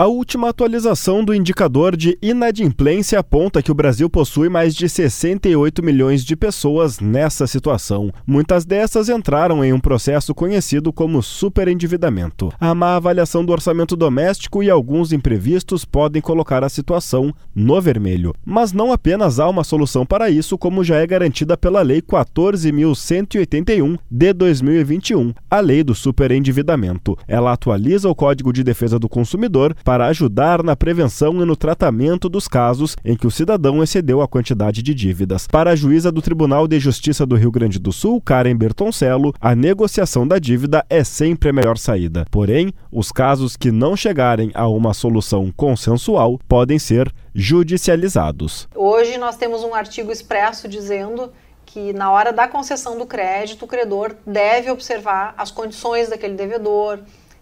A última atualização do indicador de inadimplência aponta que o Brasil possui mais de 68 milhões de pessoas nessa situação. Muitas dessas entraram em um processo conhecido como superendividamento. A má avaliação do orçamento doméstico e alguns imprevistos podem colocar a situação no vermelho. Mas não apenas há uma solução para isso, como já é garantida pela Lei 14.181 de 2021, a Lei do Superendividamento. Ela atualiza o Código de Defesa do Consumidor para ajudar na prevenção e no tratamento dos casos em que o cidadão excedeu a quantidade de dívidas. Para a juíza do Tribunal de Justiça do Rio Grande do Sul, Karen Bertoncello, a negociação da dívida é sempre a melhor saída. Porém, os casos que não chegarem a uma solução consensual podem ser judicializados. Hoje nós temos um artigo expresso dizendo que na hora da concessão do crédito, o credor deve observar as condições daquele devedor,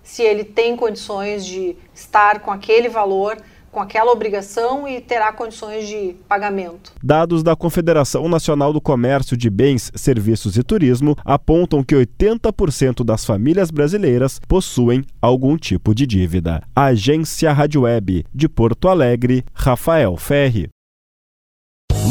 se ele tem condições de estar com aquele valor, com aquela obrigação e terá condições de pagamento. Dados da Confederação Nacional do Comércio de Bens, Serviços e Turismo apontam que 80% das famílias brasileiras possuem algum tipo de dívida. Agência Rádio Web de Porto Alegre, Rafael Ferri.